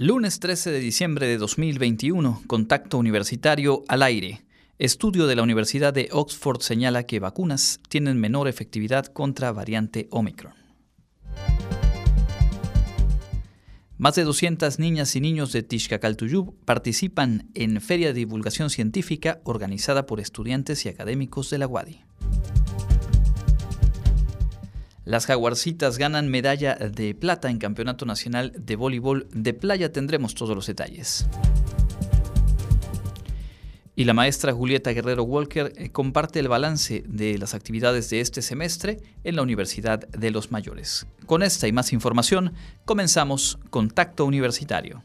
Lunes 13 de diciembre de 2021, contacto universitario al aire. Estudio de la Universidad de Oxford señala que vacunas tienen menor efectividad contra variante Omicron. Más de 200 niñas y niños de Tishkakal-Tuyub participan en Feria de Divulgación Científica organizada por estudiantes y académicos de la UADI. Las jaguarcitas ganan medalla de plata en Campeonato Nacional de Voleibol de Playa. Tendremos todos los detalles. Y la maestra Julieta Guerrero Walker eh, comparte el balance de las actividades de este semestre en la Universidad de los Mayores. Con esta y más información, comenzamos Contacto Universitario.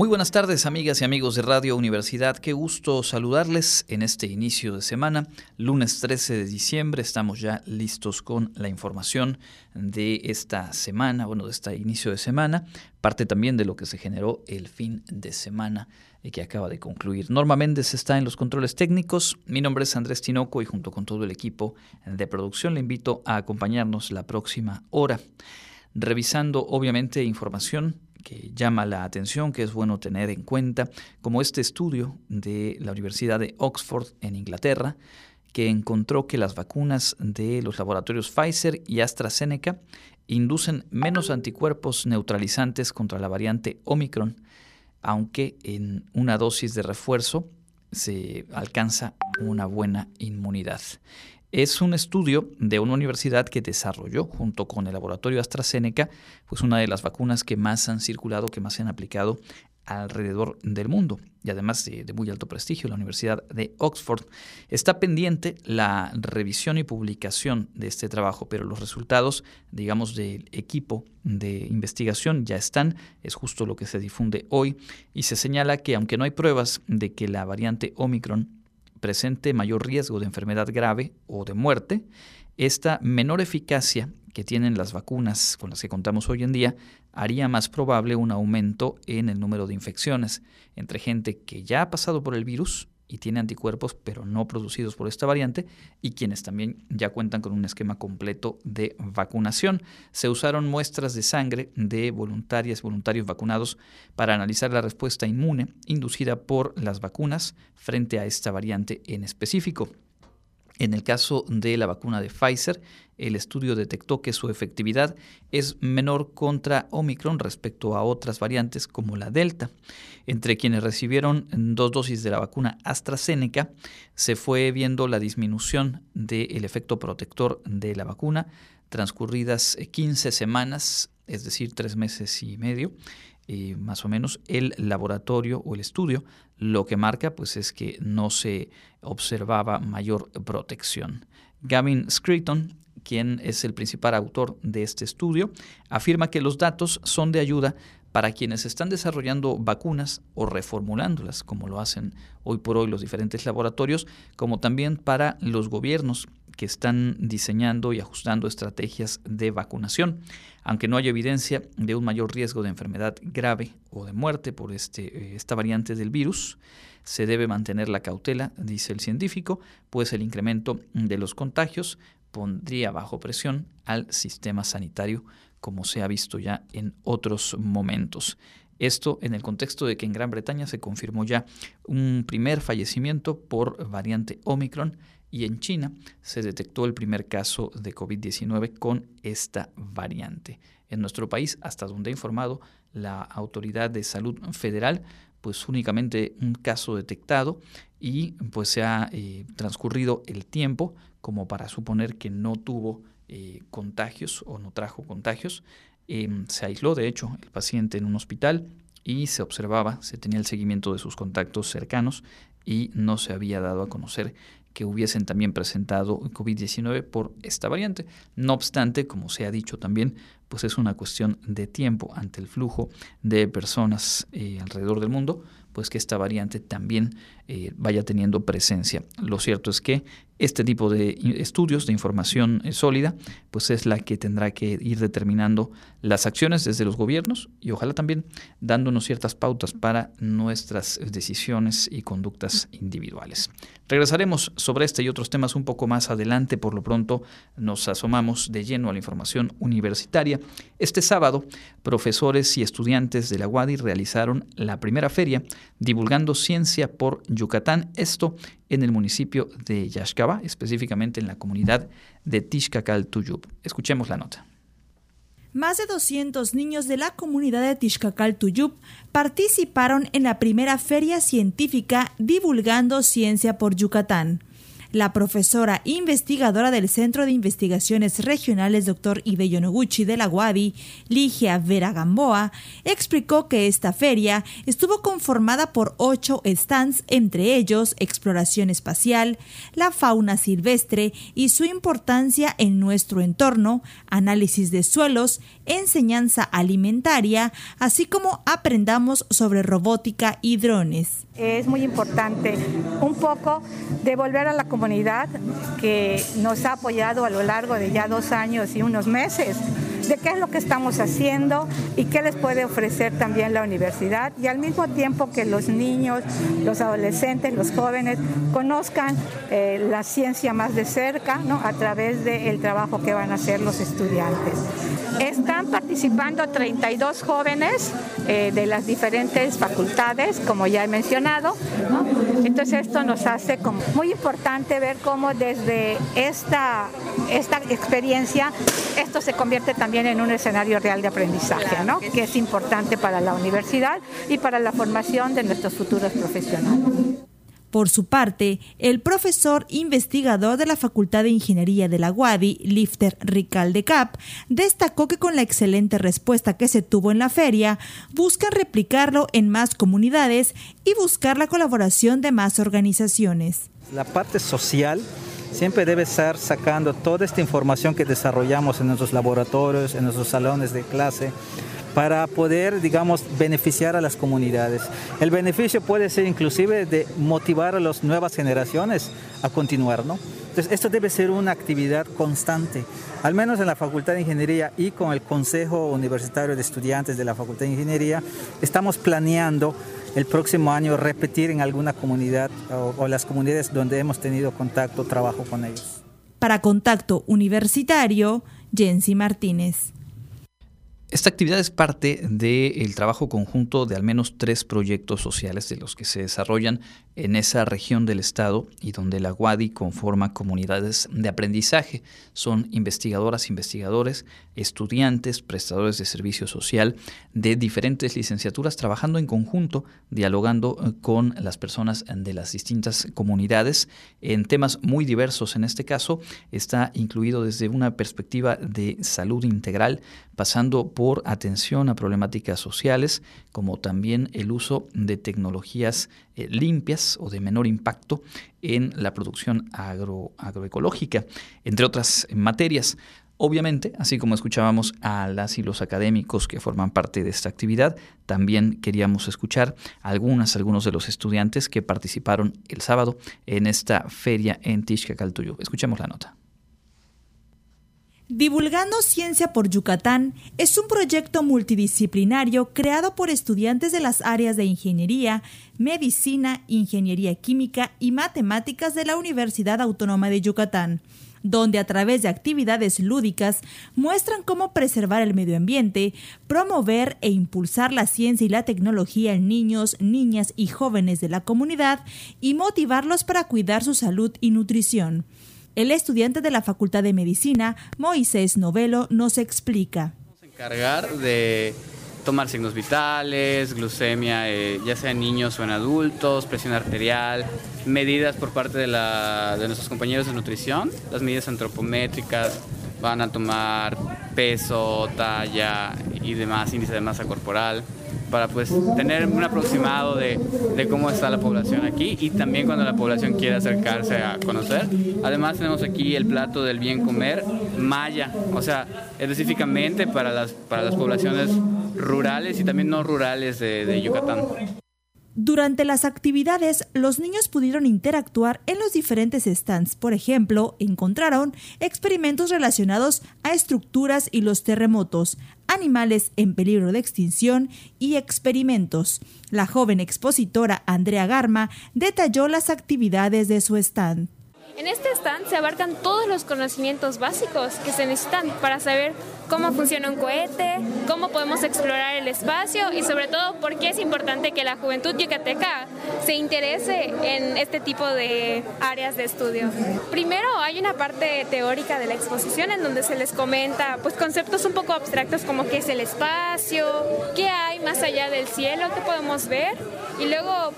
Muy buenas tardes amigas y amigos de Radio Universidad, qué gusto saludarles en este inicio de semana, lunes 13 de diciembre, estamos ya listos con la información de esta semana, bueno, de este inicio de semana, parte también de lo que se generó el fin de semana que acaba de concluir. Norma Méndez está en los controles técnicos, mi nombre es Andrés Tinoco y junto con todo el equipo de producción le invito a acompañarnos la próxima hora, revisando obviamente información que llama la atención, que es bueno tener en cuenta, como este estudio de la Universidad de Oxford en Inglaterra, que encontró que las vacunas de los laboratorios Pfizer y AstraZeneca inducen menos anticuerpos neutralizantes contra la variante Omicron, aunque en una dosis de refuerzo se alcanza una buena inmunidad. Es un estudio de una universidad que desarrolló junto con el laboratorio AstraZeneca, pues una de las vacunas que más han circulado, que más se han aplicado alrededor del mundo y además de, muy alto prestigio, la Universidad de Oxford. Está pendiente la revisión y publicación de este trabajo, pero los resultados, digamos, del equipo de investigación ya están, es justo lo que se difunde hoy y se señala que aunque no hay pruebas de que la variante Omicron presente mayor riesgo de enfermedad grave o de muerte, esta menor eficacia que tienen las vacunas con las que contamos hoy en día haría más probable un aumento en el número de infecciones entre gente que ya ha pasado por el virus y tiene anticuerpos pero no producidos por esta variante y quienes también ya cuentan con un esquema completo de vacunación. Se usaron muestras de sangre de voluntarias y voluntarios vacunados para analizar la respuesta inmune inducida por las vacunas frente a esta variante en específico. En el caso de la vacuna de Pfizer, el estudio detectó que su efectividad es menor contra Omicron respecto a otras variantes como la Delta. Entre quienes recibieron dos dosis de la vacuna AstraZeneca, se fue viendo la disminución del efecto protector de la vacuna transcurridas 15 semanas, es decir, tres meses y medio, eh, más o menos, el laboratorio o el estudio lo que marca pues, es que no se observaba mayor protección. Gavin Screeton, quien es el principal autor de este estudio, afirma que los datos son de ayuda para quienes están desarrollando vacunas o reformulándolas, como lo hacen hoy por hoy los diferentes laboratorios, como también para los gobiernos que están diseñando y ajustando estrategias de vacunación. Aunque no hay evidencia de un mayor riesgo de enfermedad grave o de muerte por este, eh, esta variante del virus, se debe mantener la cautela, dice el científico, pues el incremento de los contagios pondría bajo presión al sistema sanitario, como se ha visto ya en otros momentos. Esto en el contexto de que en Gran Bretaña se confirmó ya un primer fallecimiento por variante Omicron y en China se detectó el primer caso de COVID-19 con esta variante. En nuestro país, hasta donde ha informado la Autoridad de Salud Federal, pues únicamente un caso detectado y pues se ha eh, transcurrido el tiempo como para suponer que no tuvo eh, contagios o no trajo contagios. Em, se aisló, de hecho, el paciente en un hospital y se observaba, se tenía el seguimiento de sus contactos cercanos y no se había dado a conocer que hubiesen también presentado COVID-19 por esta variante. No obstante, como se ha dicho también, pues es una cuestión de tiempo ante el flujo de personas eh, alrededor del mundo, pues que esta variante también eh, vaya teniendo presencia. Lo cierto es que este tipo de estudios, de información eh, sólida, pues es la que tendrá que ir determinando las acciones desde los gobiernos y ojalá también dándonos ciertas pautas para nuestras decisiones y conductas individuales. Regresaremos sobre este y otros temas un poco más adelante. Por lo pronto nos asomamos de lleno a la información universitaria. Este sábado, profesores y estudiantes de la UADI realizaron la primera feria divulgando ciencia por Yucatán. Esto en el municipio de Yaxcaba, específicamente en la comunidad de Tishkacal-Tuyub. Escuchemos la nota. Más de 200 niños de la comunidad de Tishkacal-Tuyub participaron en la primera feria científica divulgando ciencia por Yucatán. La profesora investigadora del Centro de Investigaciones Regionales Dr. Ibe Noguchi de la UABI, Ligia Vera Gamboa, explicó que esta feria estuvo conformada por ocho stands, entre ellos exploración espacial, la fauna silvestre y su importancia en nuestro entorno, análisis de suelos, enseñanza alimentaria, así como aprendamos sobre robótica y drones. Es muy importante un poco devolver a la comunidad que nos ha apoyado a lo largo de ya dos años y unos meses de qué es lo que estamos haciendo y qué les puede ofrecer también la universidad y al mismo tiempo que los niños, los adolescentes, los jóvenes conozcan eh, la ciencia más de cerca ¿no? a través del trabajo que van a hacer los estudiantes. Están participando 32 jóvenes eh, de las diferentes facultades, como ya he mencionado. Entonces esto nos hace como muy importante ver cómo desde esta, esta experiencia esto se convierte también en un escenario real de aprendizaje, ¿no? que es importante para la universidad y para la formación de nuestros futuros profesionales. Por su parte, el profesor investigador de la Facultad de Ingeniería de la UADI, Lifter Ricalde Cap, destacó que con la excelente respuesta que se tuvo en la feria, buscan replicarlo en más comunidades y buscar la colaboración de más organizaciones. La parte social siempre debe estar sacando toda esta información que desarrollamos en nuestros laboratorios, en nuestros salones de clase, para poder, digamos, beneficiar a las comunidades. El beneficio puede ser inclusive de motivar a las nuevas generaciones a continuar, ¿no? Entonces, esto debe ser una actividad constante, al menos en la Facultad de Ingeniería y con el Consejo Universitario de Estudiantes de la Facultad de Ingeniería, estamos planeando el próximo año repetir en alguna comunidad o, las comunidades donde hemos tenido contacto, trabajo con ellos. Para Contacto Universitario, Jensi Martínez. Esta actividad es parte del trabajo conjunto de al menos tres proyectos sociales de los que se desarrollan en esa región del estado y donde la UADI conforma comunidades de aprendizaje. Son investigadoras, investigadores, estudiantes, prestadores de servicio social de diferentes licenciaturas trabajando en conjunto, dialogando eh, con las personas de las distintas comunidades en temas muy diversos. En este caso está incluido desde una perspectiva de salud integral, pasando por atención a problemáticas sociales, como también el uso de tecnologías eh, limpias o de menor impacto en la producción agroecológica, entre otras materias. Obviamente, así como escuchábamos a las y los académicos que forman parte de esta actividad, también queríamos escuchar algunas, algunos de los estudiantes que participaron el sábado en esta feria en Tishkacaltuyo. Escuchemos la nota. Divulgando Ciencia por Yucatán es un proyecto multidisciplinario creado por estudiantes de las áreas de Ingeniería, Medicina, Ingeniería Química y Matemáticas de la Universidad Autónoma de Yucatán, donde a través de actividades lúdicas muestran cómo preservar el medio ambiente, promover e impulsar la ciencia y la tecnología en niños, niñas y jóvenes de la comunidad y motivarlos para cuidar su salud y nutrición. El estudiante de la Facultad de Medicina, Moisés Novelo, nos explica. Vamos a encargar de tomar signos vitales, glucemia, eh, ya sea en niños o en adultos, presión arterial, medidas por parte de, de nuestros compañeros de nutrición, las medidas antropométricas, van a tomar peso, talla y demás, índice de masa corporal. para pues tener un aproximado de, de, cómo está la población aquí y también cuando la población quiere acercarse a conocer. Además tenemos aquí el plato del bien comer maya, o sea, específicamente para las, para las poblaciones rurales y también no rurales de, de Yucatán. Durante las actividades, los niños pudieron interactuar en los diferentes stands. Por ejemplo, encontraron experimentos relacionados a estructuras y los terremotos, animales en peligro de extinción y experimentos. La joven expositora Andrea Garma detalló las actividades de su stand. En este stand se abarcan todos los conocimientos básicos que se necesitan para saber cómo funciona un cohete, cómo podemos explorar el espacio y sobre todo por qué es importante que la juventud yucateca se interese en este tipo de áreas de estudio. Primero hay una parte teórica de la exposición en donde se les comenta pues conceptos un poco abstractos como qué es el espacio, qué hay más allá del cielo, qué podemos ver y luego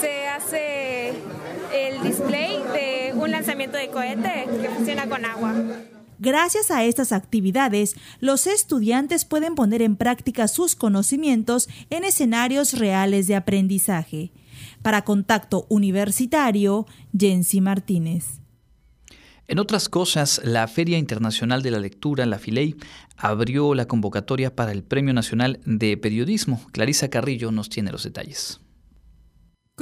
se hace el display de un lanzamiento de cohete que funciona con agua. Gracias a estas actividades, los estudiantes pueden poner en práctica sus conocimientos en escenarios reales de aprendizaje. Para Contacto Universitario, Jensi Martínez. En otras cosas, la Feria Internacional de la Lectura, la FILEI, abrió la convocatoria para el Premio Nacional de Periodismo. Clarisa Carrillo nos tiene los detalles.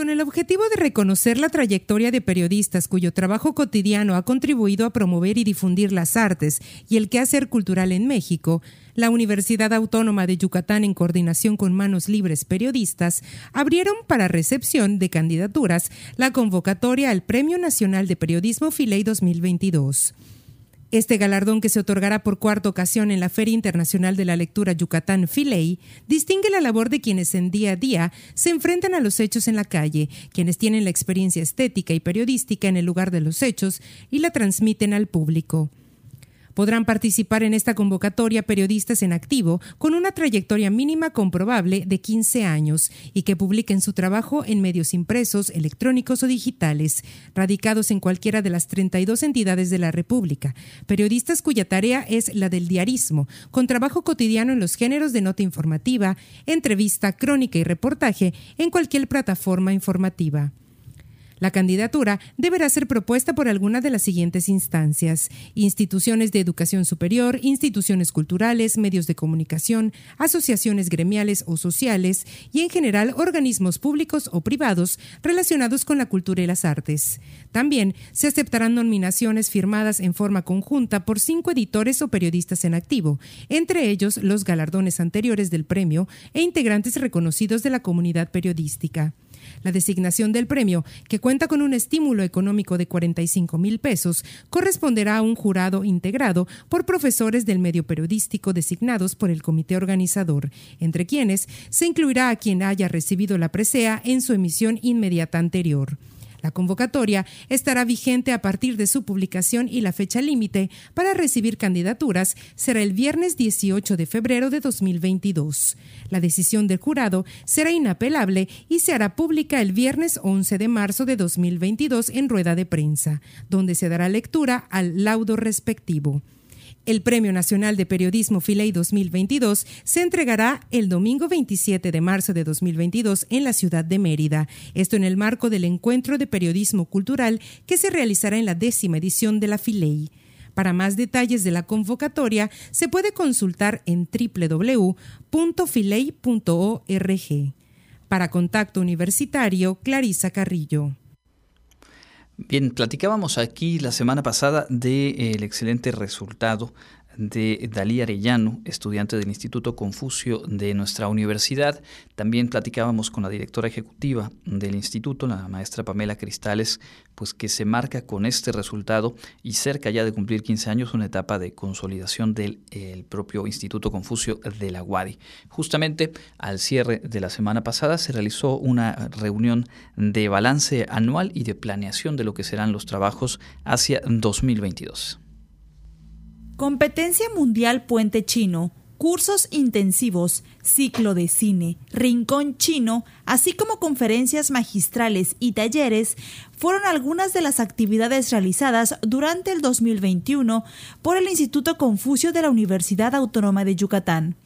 Con el objetivo de reconocer la trayectoria de periodistas cuyo trabajo cotidiano ha contribuido a promover y difundir las artes y el quehacer cultural en México, la Universidad Autónoma de Yucatán, en coordinación con Manos Libres Periodistas, abrieron para recepción de candidaturas la convocatoria al Premio Nacional de Periodismo Filey 2022. Este galardón, que se otorgará por cuarta ocasión en la Feria Internacional de la Lectura Yucatán Filey, distingue la labor de quienes en día a día se enfrentan a los hechos en la calle, quienes tienen la experiencia estética y periodística en el lugar de los hechos y la transmiten al público. Podrán participar en esta convocatoria periodistas en activo con una trayectoria mínima comprobable de 15 años y que publiquen su trabajo en medios impresos, electrónicos o digitales, radicados en cualquiera de las 32 entidades de la República. Periodistas cuya tarea es la del diarismo, con trabajo cotidiano en los géneros de nota informativa, entrevista, crónica y reportaje en cualquier plataforma informativa. La candidatura deberá ser propuesta por alguna de las siguientes instancias: instituciones de educación superior, instituciones culturales, medios de comunicación, asociaciones gremiales o sociales y en general organismos públicos o privados relacionados con la cultura y las artes. También se aceptarán nominaciones firmadas en forma conjunta por cinco editores o periodistas en activo, entre ellos los galardones anteriores del premio e integrantes reconocidos de la comunidad periodística. La designación del premio, que cuenta con un estímulo económico de 45 mil pesos, corresponderá a un jurado integrado por profesores del medio periodístico designados por el comité organizador, entre quienes se incluirá a quien haya recibido la presea en su emisión inmediata anterior. La convocatoria estará vigente a partir de su publicación y la fecha límite para recibir candidaturas será el viernes 18 de febrero de 2022. La decisión del jurado será inapelable y se hará pública el viernes 11 de marzo de 2022 en rueda de prensa, donde se dará lectura al laudo respectivo. El Premio Nacional de Periodismo Filey 2022 se entregará el domingo 27 de marzo de 2022 en la ciudad de Mérida. Esto en el marco del Encuentro de Periodismo Cultural que se realizará en la décima edición de la Filey. Para más detalles de la convocatoria se puede consultar en www.filey.org. Para Contacto Universitario, Clarisa Carrillo. Bien, platicábamos aquí la semana pasada del de, excelente resultado de Dalí Arellano, estudiante del Instituto Confucio de nuestra universidad. También platicábamos con la directora ejecutiva del instituto, la maestra Pamela Cristales, pues que se marca con este resultado y cerca ya de cumplir 15 años una etapa de consolidación del propio Instituto Confucio de la UADI. Justamente al cierre de la semana pasada se realizó una reunión de balance anual y de planeación de lo que serán los trabajos hacia 2022. Competencia Mundial Puente Chino, cursos intensivos, ciclo de cine, rincón chino, así como conferencias magistrales y talleres, fueron algunas de las actividades realizadas durante el 2021 por el Instituto Confucio de la Universidad Autónoma de Yucatán.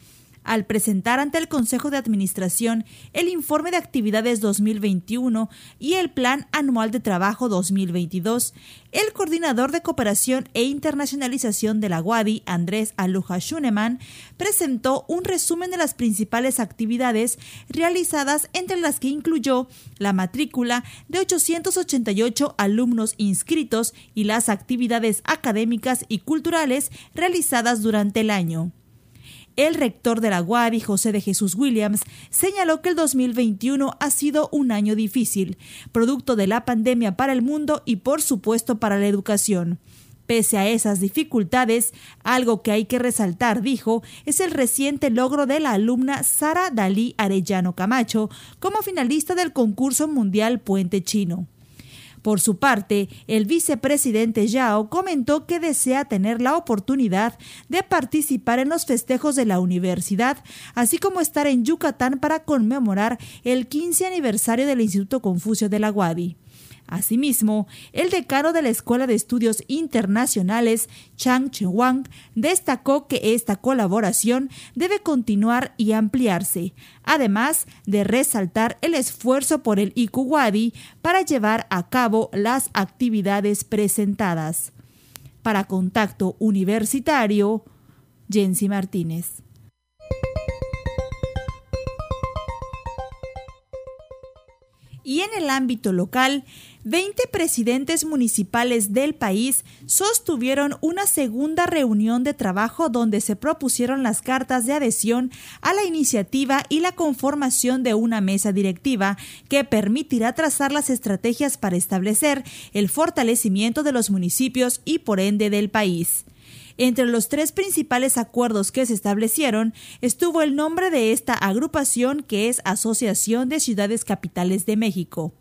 Al presentar ante el Consejo de Administración el informe de actividades 2021 y el Plan Anual de Trabajo 2022, el coordinador de cooperación e internacionalización de la UADI, Andrés Aluja Schunemann, presentó un resumen de las principales actividades realizadas, entre las que incluyó la matrícula de 888 alumnos inscritos y las actividades académicas y culturales realizadas durante el año. El rector de la UADI, José de Jesús Williams, señaló que el 2021 ha sido un año difícil, producto de la pandemia para el mundo y por supuesto para la educación. Pese a esas dificultades, algo que hay que resaltar, dijo, es el reciente logro de la alumna Sara Dalí Arellano Camacho como finalista del concurso mundial Puente Chino. Por su parte, el vicepresidente Yao comentó que desea tener la oportunidad de participar en los festejos de la universidad, así como estar en Yucatán para conmemorar el 15 aniversario del Instituto Confucio de la Guadi. Asimismo, el decano de la Escuela de Estudios Internacionales, Chang Chewang, destacó que esta colaboración debe continuar y ampliarse, además de resaltar el esfuerzo por el ICUWADI para llevar a cabo las actividades presentadas. Para Contacto Universitario, Jensi Martínez. Y en el ámbito local, 20 presidentes municipales del país sostuvieron una segunda reunión de trabajo donde se propusieron las cartas de adhesión a la iniciativa y la conformación de una mesa directiva que permitirá trazar las estrategias para establecer el fortalecimiento de los municipios y por ende del país. Entre los tres principales acuerdos que se establecieron estuvo el nombre de esta agrupación que es Asociación de Ciudades Capitales de México.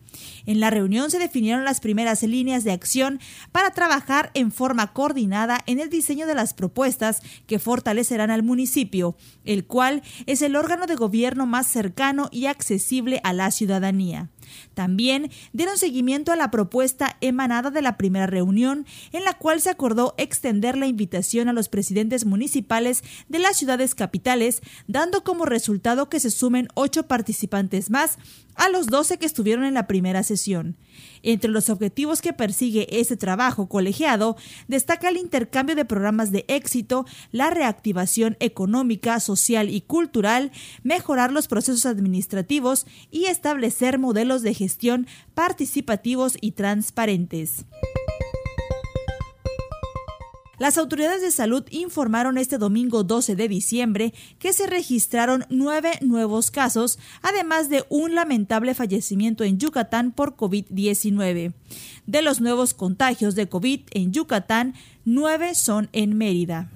En la reunión se definieron las primeras líneas de acción para trabajar en forma coordinada en el diseño de las propuestas que fortalecerán al municipio, el cual es el órgano de gobierno más cercano y accesible a la ciudadanía. También dieron seguimiento a la propuesta emanada de la primera reunión, en la cual se acordó extender la invitación a los presidentes municipales de las ciudades capitales, dando como resultado que se sumen ocho participantes más a los doce que estuvieron en la primera sesión. Entre los objetivos que persigue este trabajo colegiado, destaca el intercambio de programas de éxito, la reactivación económica, social y cultural, mejorar los procesos administrativos y establecer modelos de gestión participativos y transparentes. Las autoridades de salud informaron este domingo 12 de diciembre que se registraron nueve nuevos casos, además de un lamentable fallecimiento en Yucatán por COVID-19. De los nuevos contagios de COVID en Yucatán, nueve son en Mérida.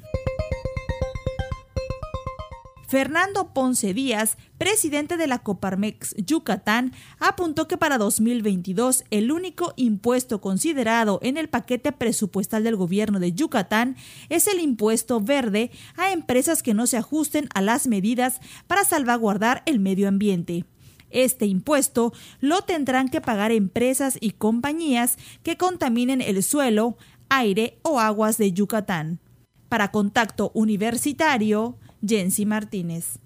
Fernando Ponce Díaz, presidente de la Coparmex Yucatán, apuntó que para 2022 el único impuesto considerado en el paquete presupuestal del gobierno de Yucatán es el impuesto verde a empresas que no se ajusten a las medidas para salvaguardar el medio ambiente. Este impuesto lo tendrán que pagar empresas y compañías que contaminen el suelo, aire o aguas de Yucatán. Para Contacto Universitario, Jensi Martínez.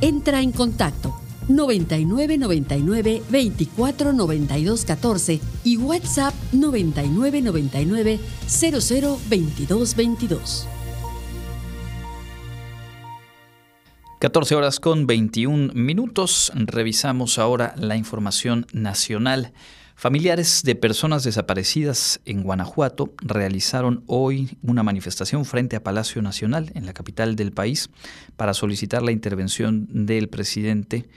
Entra en contacto 99 99 24 92 14 y WhatsApp 99 99 00 22 22. 14 horas con 21 minutos. Revisamos ahora la información nacional. Familiares de personas desaparecidas en Guanajuato realizaron hoy una manifestación frente a Palacio Nacional, en la capital del país, para solicitar la intervención del presidente,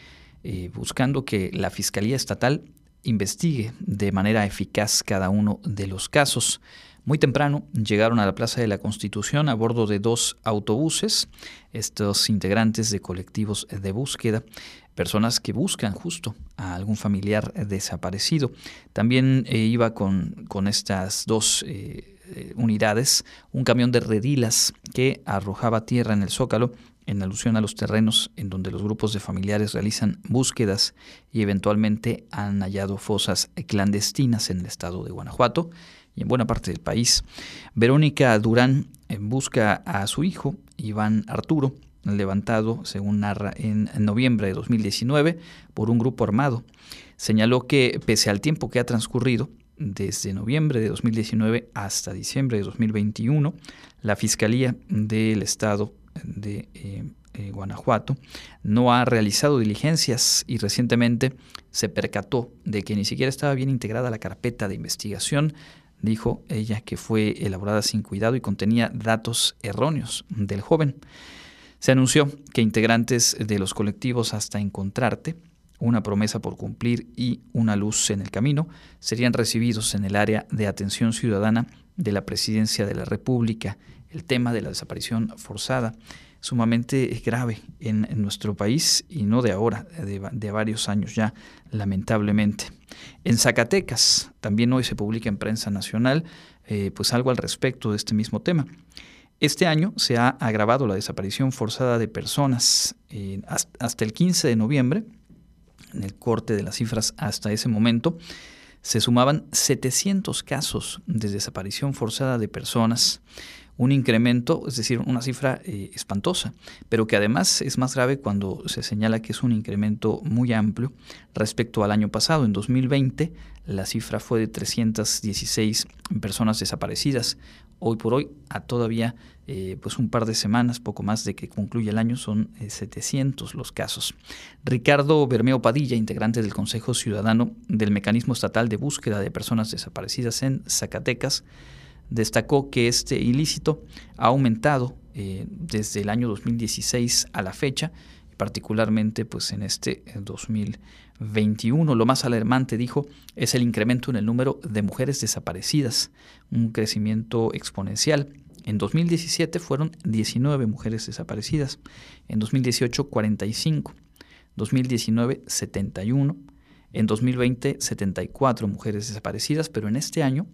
eh, buscando que la Fiscalía Estatal investigue de manera eficaz cada uno de los casos. Muy temprano llegaron a la Plaza de la Constitución a bordo de dos autobuses, estos integrantes de colectivos de búsqueda, personas que buscan justo a algún familiar desaparecido. También eh, iba con, con, estas dos eh, eh, unidades un camión de redilas que arrojaba tierra en el zócalo en alusión a los terrenos en donde los grupos de familiares realizan búsquedas y eventualmente han hallado fosas clandestinas en el estado de Guanajuato y en buena parte del país. Verónica Durán busca a su hijo, Iván Arturo, levantado, según narra, en noviembre de 2019 por un grupo armado. Señaló que pese al tiempo que ha transcurrido, desde noviembre de 2019 hasta diciembre de 2021, la Fiscalía del Estado de eh, eh, Guanajuato no ha realizado diligencias y recientemente se percató de que ni siquiera estaba bien integrada la carpeta de investigación. Dijo ella que fue elaborada sin cuidado y contenía datos erróneos del joven. Se anunció que integrantes de los colectivos Hasta Encontrarte una promesa por cumplir y una luz en el camino, serían recibidos en el área de atención ciudadana de la Presidencia de la República. El tema de la desaparición forzada, sumamente grave en, nuestro país y no de ahora, de, varios años ya, lamentablemente. En Zacatecas, también hoy se publica en prensa nacional, eh, pues algo al respecto de este mismo tema. Este año se ha agravado la desaparición forzada de personas. hasta el 15 de noviembre, en el corte de las cifras hasta ese momento, se sumaban 700 casos de desaparición forzada de personas, un incremento, es decir, una cifra eh, espantosa, pero que además es más grave cuando se señala que es un incremento muy amplio respecto al año pasado. En 2020 la cifra fue de 316 personas desaparecidas. Hoy por hoy, a todavía eh, pues un par de semanas, poco más de que concluya el año, son 700 eh, los casos. Ricardo Bermeo Padilla, integrante del Consejo Ciudadano del Mecanismo Estatal de Búsqueda de Personas Desaparecidas en Zacatecas, destacó que este ilícito ha aumentado eh, desde el año 2016 a la fecha, particularmente pues en este 2021. Lo más alarmante, dijo, es el incremento en el número de mujeres desaparecidas, un crecimiento exponencial en 2017 fueron 19 mujeres desaparecidas, en 2018 45, 2019 71, en 2020 74 mujeres desaparecidas, pero en este año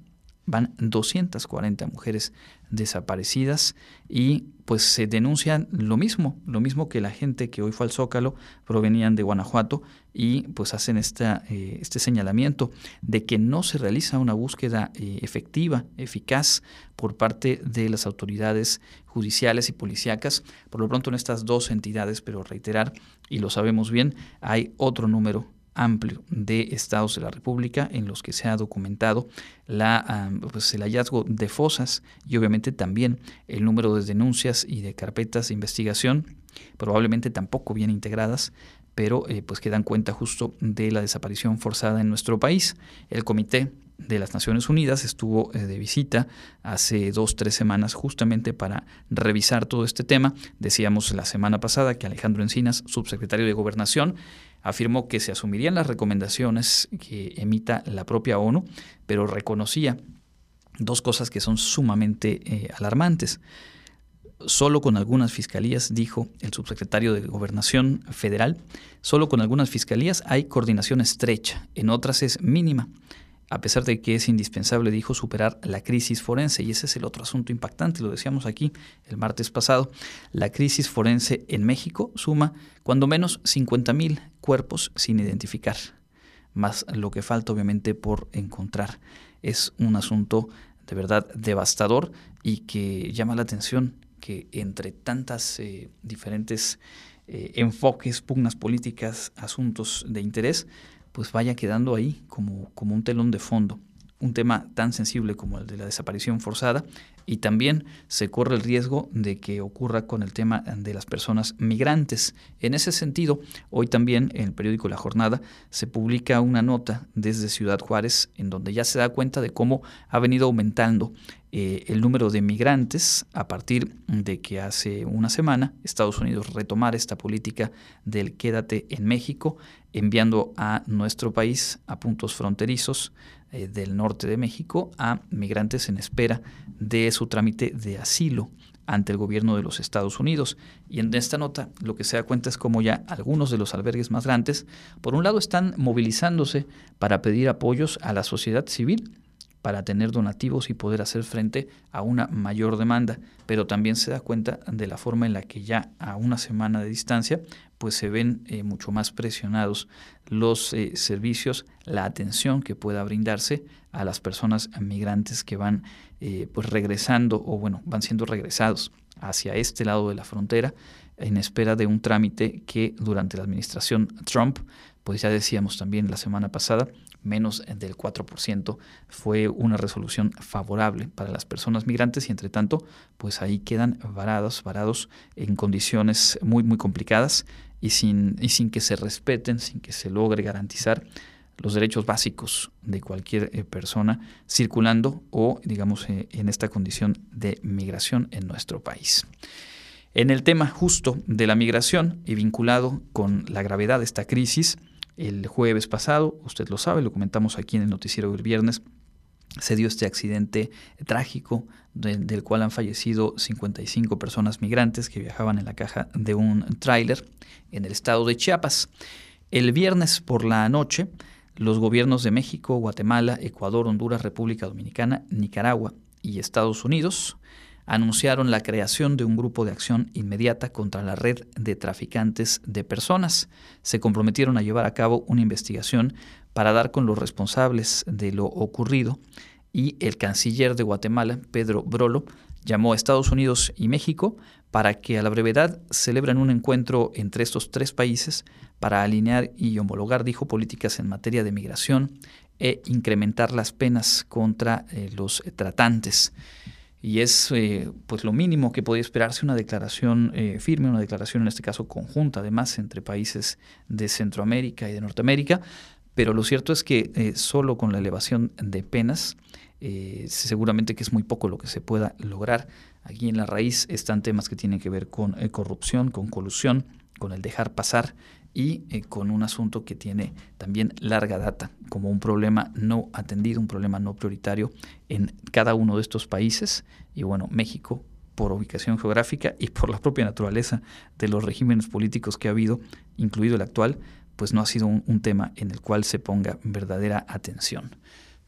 van 240 mujeres desaparecidas y pues se denuncian lo mismo, lo mismo que la gente que hoy fue al Zócalo provenían de Guanajuato y pues hacen esta, eh, este señalamiento de que no se realiza una búsqueda eh, efectiva, eficaz por parte de las autoridades judiciales y policíacas, por lo pronto en estas dos entidades, pero reiterar, y lo sabemos bien, hay otro número amplio de estados de la República en los que se ha documentado pues el hallazgo de fosas y obviamente también el número de denuncias y de carpetas de investigación, probablemente tampoco bien integradas, pero eh, pues que dan cuenta justo de la desaparición forzada en nuestro país. El Comité de las Naciones Unidas estuvo eh, de visita hace dos, tres semanas justamente para revisar todo este tema. Decíamos la semana pasada que Alejandro Encinas, subsecretario de Gobernación, afirmó que se asumirían las recomendaciones que emita la propia ONU, pero reconocía dos cosas que son sumamente eh, alarmantes. Solo con algunas fiscalías, dijo el subsecretario de Gobernación Federal, solo con algunas fiscalías hay coordinación estrecha, en otras es mínima a pesar de que es indispensable, dijo, superar la crisis forense. Y ese es el otro asunto impactante, lo decíamos aquí el martes pasado. La crisis forense en México suma cuando menos 50.000 cuerpos sin identificar, más lo que falta obviamente por encontrar. Es un asunto de verdad devastador y que llama la atención que entre tantas eh, diferentes eh, enfoques, pugnas políticas, asuntos de interés, pues vaya quedando ahí como, como un telón de fondo. Un tema tan sensible como el de la desaparición forzada y también se corre el riesgo de que ocurra con el tema de las personas migrantes. En ese sentido, hoy también en el periódico La Jornada se publica una nota desde Ciudad Juárez en donde ya se da cuenta de cómo ha venido aumentando eh, el número de migrantes a partir de que hace una semana Estados Unidos retomara esta política del quédate en México, enviando a nuestro país a puntos fronterizos eh, del norte de México a migrantes en espera de su trámite de asilo ante el gobierno de los Estados Unidos. Y en esta nota lo que se da cuenta es como ya algunos de los albergues más grandes, por un lado, están movilizándose para pedir apoyos a la sociedad civil para tener donativos y poder hacer frente a una mayor demanda, pero también se da cuenta de la forma en la que ya a una semana de distancia pues se ven eh, mucho más presionados los eh, servicios, la atención que pueda brindarse a las personas migrantes que van eh, pues regresando o bueno, van siendo regresados hacia este lado de la frontera en espera de un trámite que durante la administración Trump, pues ya decíamos también la semana pasada, menos del 4%, fue una resolución favorable para las personas migrantes y entre tanto, pues ahí quedan varados, varados en condiciones muy, muy complicadas y sin, y sin que se respeten, sin que se logre garantizar los derechos básicos de cualquier eh, persona circulando o, digamos, eh, en esta condición de migración en nuestro país. En el tema justo de la migración y vinculado con la gravedad de esta crisis, el jueves pasado, usted lo sabe, lo comentamos aquí en el noticiero del viernes, se dio este accidente trágico del cual han fallecido 55 personas migrantes que viajaban en la caja de un tráiler en el estado de Chiapas. El viernes por la noche, los gobiernos de México, Guatemala, Ecuador, Honduras, República Dominicana, Nicaragua y Estados Unidos anunciaron la creación de un grupo de acción inmediata contra la red de traficantes de personas. Se comprometieron a llevar a cabo una investigación para dar con los responsables de lo ocurrido y el canciller de Guatemala, Pedro Brolo, llamó a Estados Unidos y México para que a la brevedad celebren un encuentro entre estos tres países para alinear y homologar, dijo, políticas en materia de migración e incrementar las penas contra eh, los tratantes. Y es eh, pues lo mínimo que podía esperarse una declaración eh, firme, una declaración en este caso conjunta, además entre países de Centroamérica y de Norteamérica. Pero lo cierto es que solo con la elevación de penas, seguramente que es muy poco lo que se pueda lograr. Aquí en la raíz están temas que tienen que ver con corrupción, con colusión, con el dejar pasar y eh, con un asunto que tiene también larga data, como un problema no atendido, un problema no prioritario en cada uno de estos países. Y bueno, México, por ubicación geográfica y por la propia naturaleza de los regímenes políticos que ha habido, incluido el actual, pues no ha sido un, un tema en el cual se ponga verdadera atención.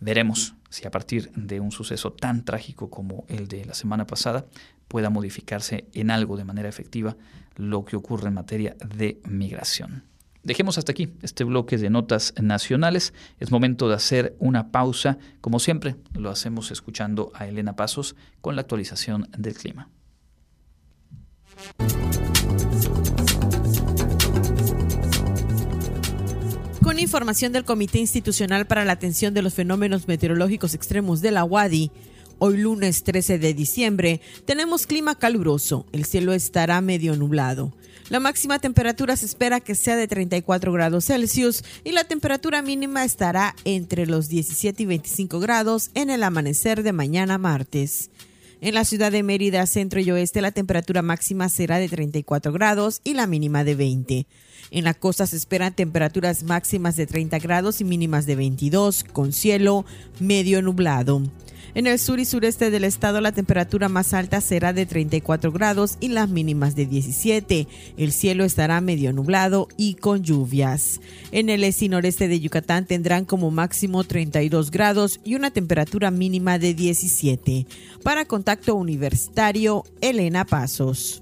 Veremos si a partir de un suceso tan trágico como el de la semana pasada pueda modificarse en algo de manera efectiva lo que ocurre en materia de migración. Dejemos hasta aquí este bloque de notas nacionales. Es momento de hacer una pausa. Como siempre, lo hacemos escuchando a Elena Pasos con la actualización del clima. Información del Comité Institucional para la Atención de los Fenómenos Meteorológicos Extremos de la UADI, Hoy lunes 13 de diciembre tenemos clima caluroso, el cielo estará medio nublado. La máxima temperatura se espera que sea de 34 grados Celsius y la temperatura mínima estará entre los 17 y 25 grados en el amanecer de mañana martes. En la ciudad de Mérida, centro y oeste, la temperatura máxima será de 34 grados y la mínima de 20. En la costa se esperan temperaturas máximas de 30 grados y mínimas de 22, con cielo medio nublado. En el sur y sureste del estado la temperatura más alta será de 34 grados y las mínimas de 17. El cielo estará medio nublado y con lluvias. En el este y noreste de Yucatán tendrán como máximo 32 grados y una temperatura mínima de 17. Para Contacto Universitario, Elena Pasos.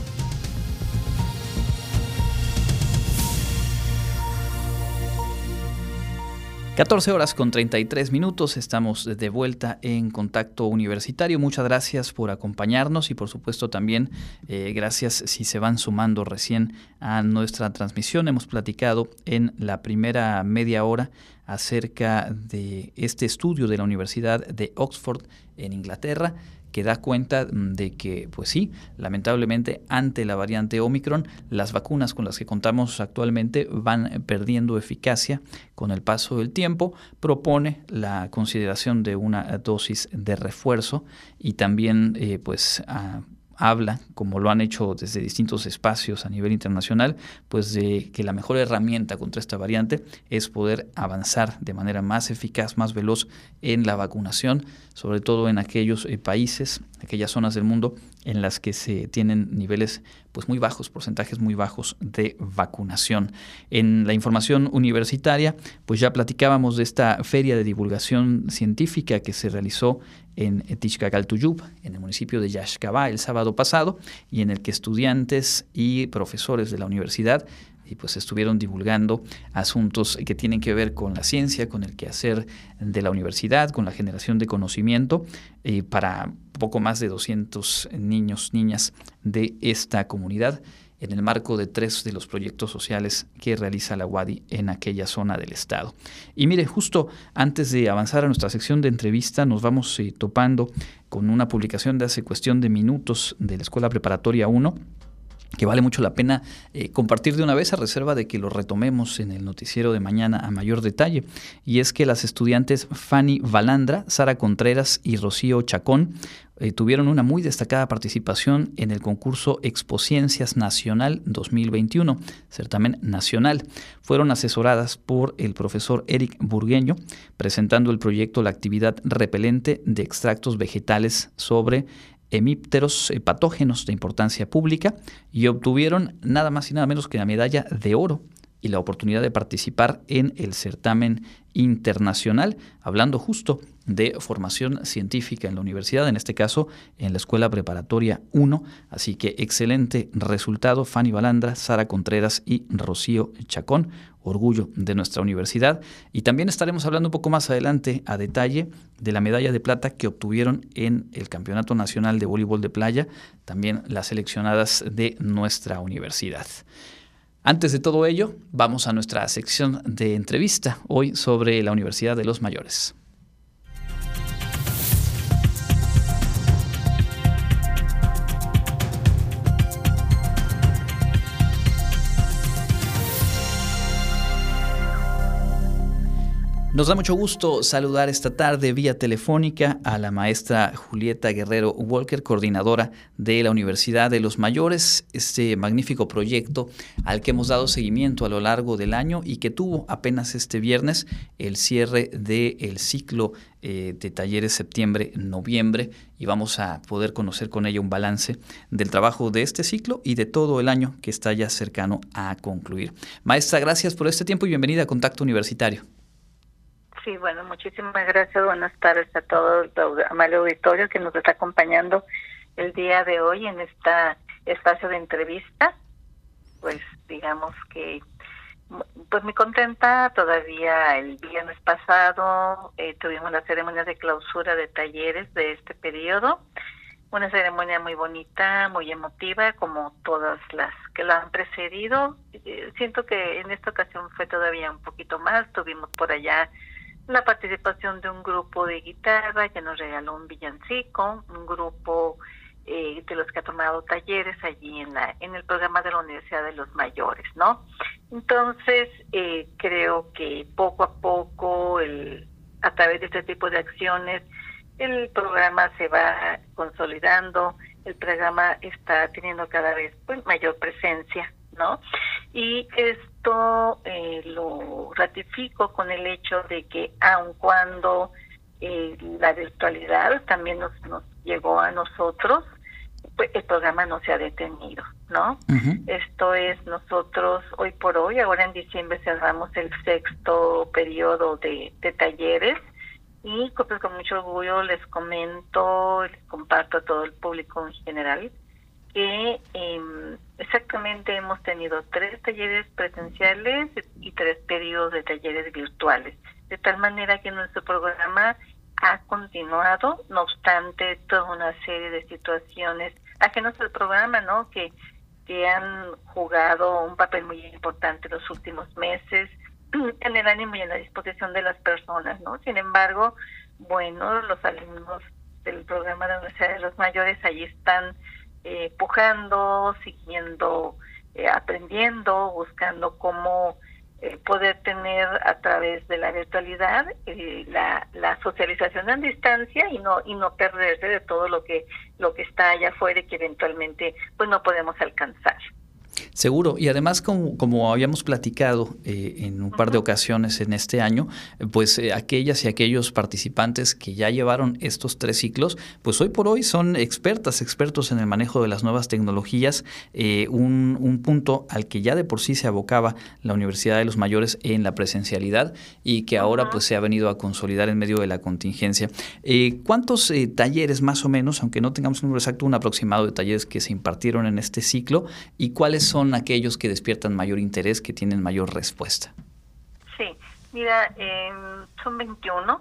...14 horas con 33 minutos... ...estamos de vuelta en Contacto Universitario... ...muchas gracias por acompañarnos... ...y por supuesto también... Eh, ...gracias si se van sumando recién... ...a nuestra transmisión... ...hemos platicado en la primera media hora... ...acerca de este estudio de la Universidad de Oxford... ...en Inglaterra que da cuenta mm, de que, pues sí, lamentablemente ante la variante Omicron, las vacunas con las que contamos actualmente van perdiendo eficacia. Con el paso del tiempo, propone la consideración de una dosis de refuerzo y también, eh, pues, a habla, como lo han hecho desde distintos espacios a nivel internacional, pues de que la mejor herramienta contra esta variante es poder avanzar de manera más eficaz, más veloz en la vacunación, sobre todo en aquellos eh, países, aquellas zonas del mundo en las que se tienen niveles pues muy bajos, porcentajes muy bajos de vacunación. En la información universitaria, pues ya platicábamos de esta feria de divulgación científica que se realizó en Tishkagaltuyub, en el municipio de Yaxcabá, el sábado pasado, y en el que estudiantes y profesores de la universidad y pues estuvieron divulgando asuntos que tienen que ver con la ciencia, con el quehacer de la universidad, con la generación de conocimiento eh, para poco más de 200 niños, niñas de esta comunidad en el marco de tres de los proyectos sociales que realiza la UADI en aquella zona del estado. Y mire, justo antes de avanzar a nuestra sección de entrevista, nos vamos eh, topando con una publicación de hace cuestión de minutos de la Escuela Preparatoria 1 que vale mucho la pena eh, compartir de una vez a reserva de que lo retomemos en el noticiero de mañana a mayor detalle. Y es que las estudiantes Fanny Valandra, Sara Contreras y Rocío Chacón eh, tuvieron una muy destacada participación en el concurso Expociencias Nacional 2021, certamen nacional. Fueron asesoradas por el profesor Eric Burgueño, presentando el proyecto La actividad repelente de extractos vegetales sobre hemípteros eh, patógenos de importancia pública y obtuvieron nada más y nada menos que la medalla de oro y la oportunidad de participar en el certamen internacional, hablando justo de formación científica en la universidad, en este caso en la Escuela Preparatoria 1. Así que excelente resultado, Fanny Balandra, Sara Contreras y Rocío Chacón, orgullo de nuestra universidad. Y también estaremos hablando un poco más adelante a detalle de la medalla de plata que obtuvieron en el Campeonato Nacional de Voleibol de Playa, también las seleccionadas de nuestra universidad. Antes de todo ello, vamos a nuestra sección de entrevista, hoy sobre la Universidad de los Mayores. Nos da mucho gusto saludar esta tarde vía telefónica a la maestra Julieta Guerrero Walker, coordinadora de la Universidad de los Mayores, este magnífico proyecto al que hemos dado seguimiento a lo largo del año y que tuvo apenas este viernes el cierre del ciclo eh, de talleres septiembre-noviembre y vamos a poder conocer con ella un balance del trabajo de este ciclo y de todo el año que está ya cercano a concluir. Maestra, gracias por este tiempo y bienvenida a Contacto Universitario. Sí, bueno, muchísimas gracias. Buenas tardes a todo el amable auditorio que nos está acompañando el día de hoy en esta espacio de entrevista. Pues digamos que, pues muy contenta. Todavía el viernes pasado eh, tuvimos la ceremonia de clausura de talleres de este periodo. Una ceremonia muy bonita, muy emotiva, como todas las que la han precedido. Eh, siento que en esta ocasión fue todavía un poquito más. Tuvimos por allá la participación de un grupo de guitarra que nos regaló un villancico, un grupo eh, de los que ha tomado talleres allí en la en el programa de la Universidad de los Mayores, ¿no? Entonces eh, creo que poco a poco a través de este tipo de acciones el programa se va consolidando, el programa está teniendo cada vez pues, mayor presencia, ¿no? Y esto eh, lo ratifico con el hecho de que aun cuando eh, la virtualidad también nos, nos llegó a nosotros, pues el programa no se ha detenido, ¿no? Esto es nosotros hoy por hoy, ahora en diciembre cerramos el sexto periodo de, de talleres y pues, con mucho orgullo les comento, les comparto a todo el público en general que eh, exactamente hemos tenido tres talleres presenciales y tres periodos de talleres virtuales, de tal manera que nuestro programa ha continuado, no obstante toda una serie de situaciones ajenas al programa, ¿no? Que, que han jugado un papel muy importante los últimos meses en el ánimo y en la disposición de las personas, ¿no? Sin embargo, bueno, los alumnos del programa de Universidad de los Mayores allí están eh, pujando, siguiendo, eh, aprendiendo, buscando cómo eh, poder tener a través de la virtualidad eh, la, socialización en distancia y no y no perderse de todo lo que lo que está allá afuera y que eventualmente pues no podemos alcanzar. Seguro, y además como, como habíamos platicado eh, en un par de ocasiones en este año, pues eh, aquellas y aquellos participantes que ya llevaron estos tres ciclos, pues hoy por hoy son expertas, expertos en el manejo de las nuevas tecnologías, eh, un, un, punto al que ya de por sí se abocaba la Universidad de los Mayores en la presencialidad y que ahora pues se ha venido a consolidar en medio de la contingencia. ¿Cuántos talleres más o menos, aunque no tengamos un número exacto, un aproximado de talleres que se impartieron en este ciclo y cuáles son son aquellos que despiertan mayor interés, que tienen mayor respuesta? Sí, mira, em, son 21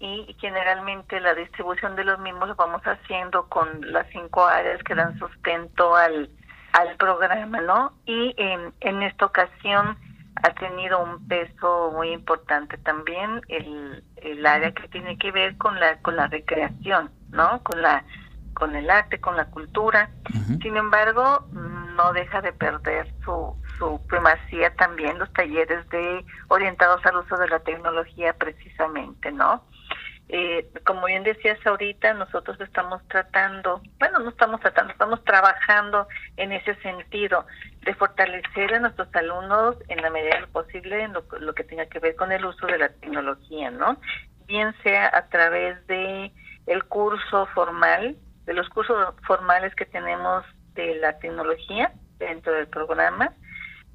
y generalmente la distribución de los mismos lo vamos haciendo con las cinco áreas que dan sustento al, al programa, ¿no? Y en, en esta ocasión ha tenido un peso muy importante también el, el área que tiene que ver con la con la recreación, ¿no? Con la con el arte, con la cultura. Sin embargo, no deja de perder su, su primacía también los talleres de orientados al uso de la tecnología precisamente, ¿no? Eh, como bien decías ahorita, nosotros estamos tratando, bueno, no estamos tratando, estamos trabajando en ese sentido de fortalecer a nuestros alumnos en la medida de lo posible en lo, lo que tenga que ver con el uso de la tecnología, ¿no? Bien sea a través de el curso formal, de los cursos formales que tenemos de la tecnología dentro del programa,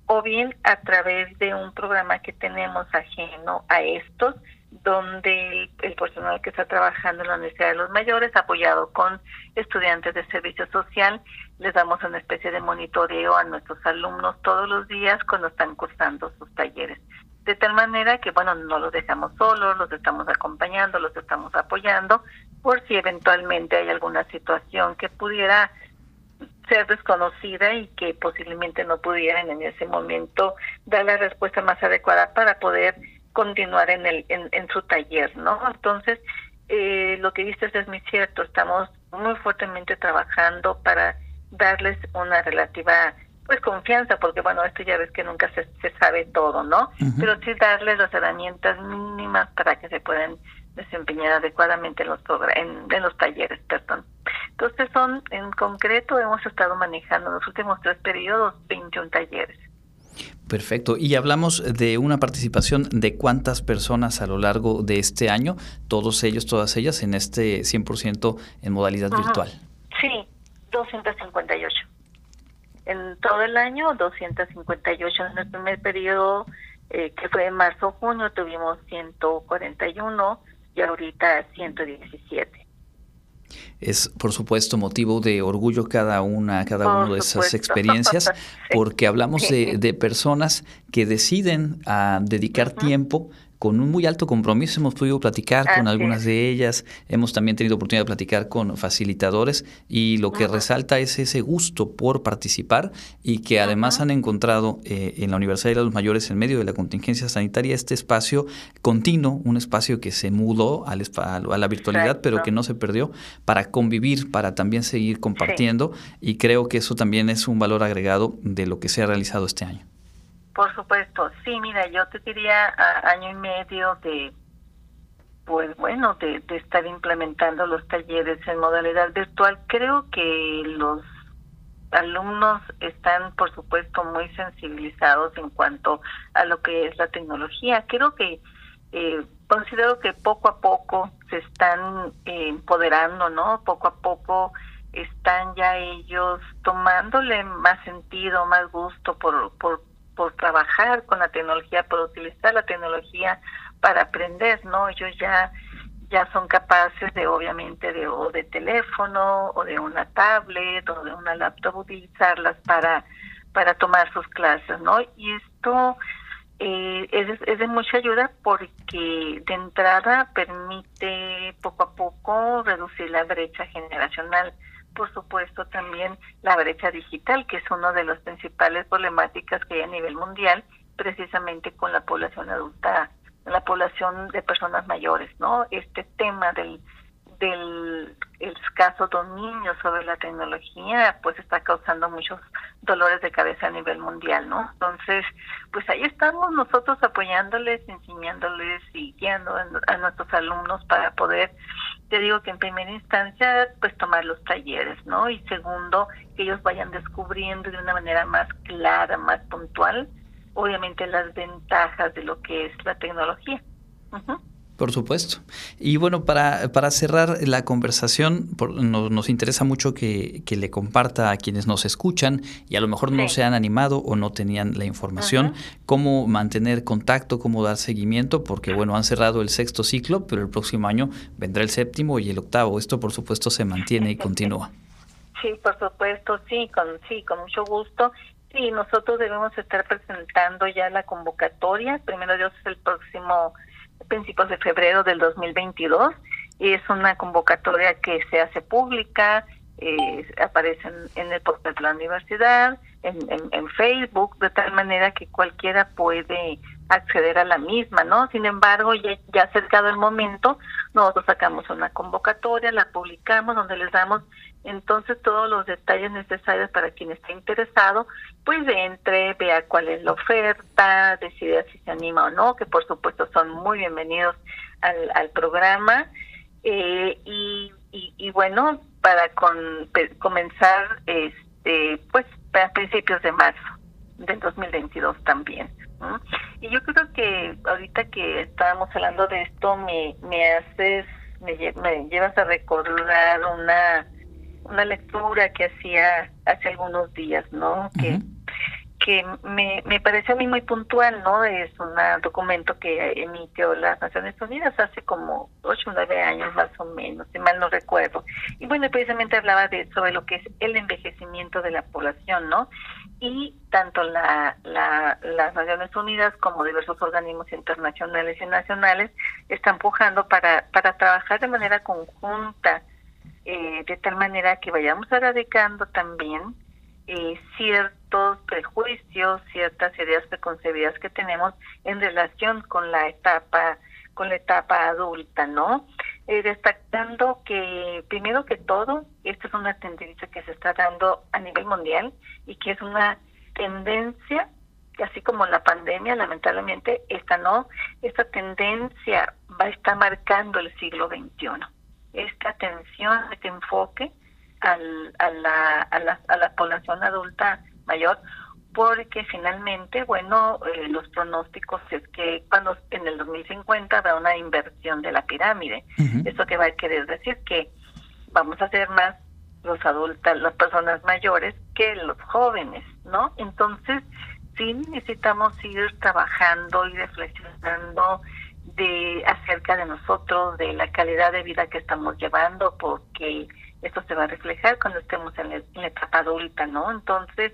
o bien a través de un programa que tenemos ajeno a estos, donde el personal que está trabajando en la Universidad de los Mayores, apoyado con estudiantes de servicio social, les damos una especie de monitoreo a nuestros alumnos todos los días cuando están cursando sus talleres. De tal manera que, bueno, no los dejamos solos, los estamos acompañando, los estamos apoyando, por si eventualmente hay alguna situación que pudiera ser desconocida y que posiblemente no pudieran en ese momento dar la respuesta más adecuada para poder continuar en, el, en, su taller, ¿no? Entonces, eh, lo que dices es muy cierto, estamos muy fuertemente trabajando para darles una relativa pues confianza, porque bueno, esto ya ves que nunca se, se sabe todo, ¿no? Pero sí darles las herramientas mínimas para que se puedan desempeñar adecuadamente en los, en, en los talleres, perdón. Entonces son, en concreto, hemos estado manejando en los últimos tres periodos 21 talleres. Perfecto. Y hablamos de una participación de cuántas personas a lo largo de este año, todos ellos, todas ellas, en este 100% en modalidad virtual. Sí, 258. En todo el año, 258. En el primer periodo, eh, que fue en marzo-junio, tuvimos 141 y ahorita 117 es por supuesto motivo de orgullo cada una, cada una de esas experiencias, porque hablamos de, de, personas que deciden a dedicar tiempo con un muy alto compromiso. Hemos podido platicar con algunas de ellas, hemos también tenido oportunidad de platicar con facilitadores y lo que resalta es ese gusto por participar y que además han encontrado eh, en la Universidad de los Mayores, en medio de la contingencia sanitaria, este espacio continuo, un espacio que se mudó al, a la virtualidad, pero que no se perdió, para convivir, para también seguir compartiendo y creo que eso también es un valor agregado de lo que se ha realizado este año. Por supuesto, sí, mira, yo te diría año y medio de, pues bueno, de, de estar implementando los talleres en modalidad virtual. Creo que los alumnos están, por supuesto, muy sensibilizados en cuanto a lo que es la tecnología. Creo que eh, considero que poco a poco se están eh, empoderando, ¿no? Poco a poco están ya ellos tomándole más sentido, más gusto por, por por trabajar con la tecnología, por utilizar la tecnología para aprender, ¿no? Ellos ya ya son capaces de obviamente de o de teléfono o de una tablet o de una laptop utilizarlas para para tomar sus clases, ¿no? Y esto eh, es, es de mucha ayuda porque de entrada permite poco a poco reducir la brecha generacional por supuesto, también la brecha digital, que es una de las principales problemáticas que hay a nivel mundial, precisamente con la población adulta, la población de personas mayores, ¿no? Este tema del del escaso dominio sobre la tecnología pues está causando muchos dolores de cabeza a nivel mundial, ¿no? Entonces, pues ahí estamos nosotros apoyándoles, enseñándoles y guiando a nuestros alumnos para poder, te digo que en primera instancia, pues tomar los talleres, ¿no? Y segundo, que ellos vayan descubriendo de una manera más clara, más puntual, obviamente las ventajas de lo que es la tecnología. Por supuesto. Y bueno, para, para cerrar la conversación, nos, nos, interesa mucho que, que, le comparta a quienes nos escuchan y a lo mejor no se han animado o no tenían la información, cómo mantener contacto, cómo dar seguimiento, porque bueno, han cerrado el sexto ciclo, pero el próximo año vendrá el séptimo y el octavo. Esto por supuesto se mantiene y continúa. Sí, por supuesto, sí, con, sí, con mucho gusto Sí, nosotros debemos estar presentando ya la convocatoria. Primero Dios es el próximo principios de febrero del 2022 y es una convocatoria que se hace pública, eh, aparece en, el portal de la universidad, en, en, Facebook, de tal manera que cualquiera puede acceder a la misma, ¿no? Sin embargo, ya, ya acercado el momento, nosotros sacamos una convocatoria, la publicamos, donde les damos entonces todos los detalles necesarios para quien esté interesado, pues entre, vea cuál es la oferta, decida si se anima o no, que por supuesto son muy bienvenidos al, al programa. Eh, y, y, bueno, para con, comenzar, este, pues a principios de marzo del 2022 también. Y yo creo que ahorita que estábamos hablando de esto, me, me haces, me, me llevas a recordar una una lectura que hacía hace algunos días, ¿no? Que que me, me parece a mí muy puntual, ¿no? Es un documento que emitió las Naciones Unidas hace como ocho o nueve años más o menos, si mal no recuerdo. Y bueno, precisamente hablaba de sobre lo que es el envejecimiento de la población, ¿no? Y tanto la, la, las Naciones Unidas como diversos organismos internacionales y nacionales están empujando para, para trabajar de manera conjunta, eh, de tal manera que vayamos erradicando también eh, ciertos prejuicios, ciertas ideas preconcebidas que tenemos en relación con la etapa con la etapa adulta, ¿no? Eh, destacando que primero que todo, esta es una tendencia que se está dando a nivel mundial y que es una tendencia así como la pandemia, lamentablemente, esta no, esta tendencia va a estar marcando el siglo XXI. Esta atención, este enfoque al, a, la, a, la, a la población adulta mayor porque finalmente, bueno, eh, los pronósticos es que cuando en el 2050 habrá una inversión de la pirámide. Eso que va a querer decir que vamos a ser más los adultos, las personas mayores que los jóvenes, ¿no? Entonces, sí necesitamos ir trabajando y reflexionando de acerca de nosotros, de la calidad de vida que estamos llevando, porque esto se va a reflejar cuando estemos en, la etapa adulta, ¿no? Entonces,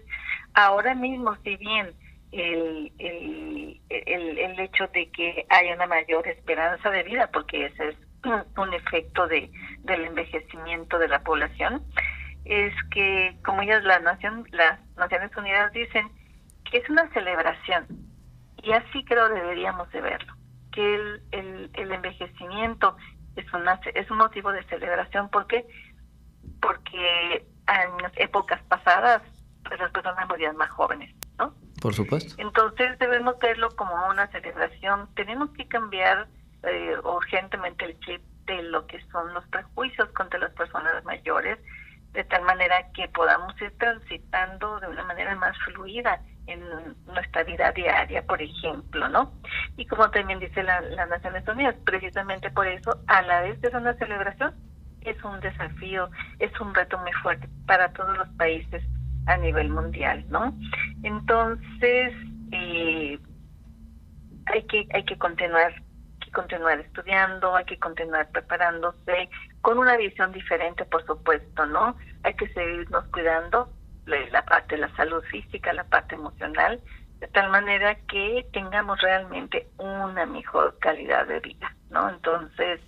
ahora mismo, si bien el, el, el, hecho de que haya una mayor esperanza de vida, porque ese es un, efecto de, del envejecimiento de la población, es que, como ellas, la nación, las Naciones Unidas dicen, que es una celebración, y así creo deberíamos de verlo, que el, el, el envejecimiento es, una, es un motivo de celebración, porque porque en épocas pasadas las personas morían más jóvenes, ¿no? Por supuesto. Entonces debemos verlo como una celebración. Tenemos que cambiar eh, urgentemente el chip de lo que son los prejuicios contra las personas mayores, de tal manera que podamos ir transitando de una manera más fluida en nuestra vida diaria, por ejemplo, ¿no? Y como también dice la, las Naciones Unidas, precisamente por eso, a la vez de una celebración, es un desafío, es un reto muy fuerte para todos los países a nivel mundial, ¿no? Entonces, eh, hay que hay que continuar continuar estudiando, hay que continuar preparándose con una visión diferente, por supuesto, ¿no? Hay que seguirnos cuidando la parte de la salud física, la parte emocional, de tal manera que tengamos realmente una mejor calidad de vida, ¿no? Entonces,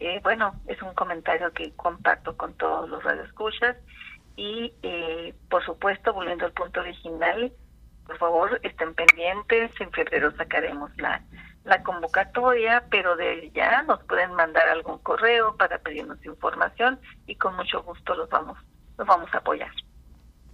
eh, bueno, es un comentario que comparto con todos los radioescuchas y, eh, por supuesto, volviendo al punto original, por favor, estén pendientes. En febrero sacaremos la, la convocatoria, pero de ya nos pueden mandar algún correo para pedirnos información y con mucho gusto los vamos, los vamos a apoyar.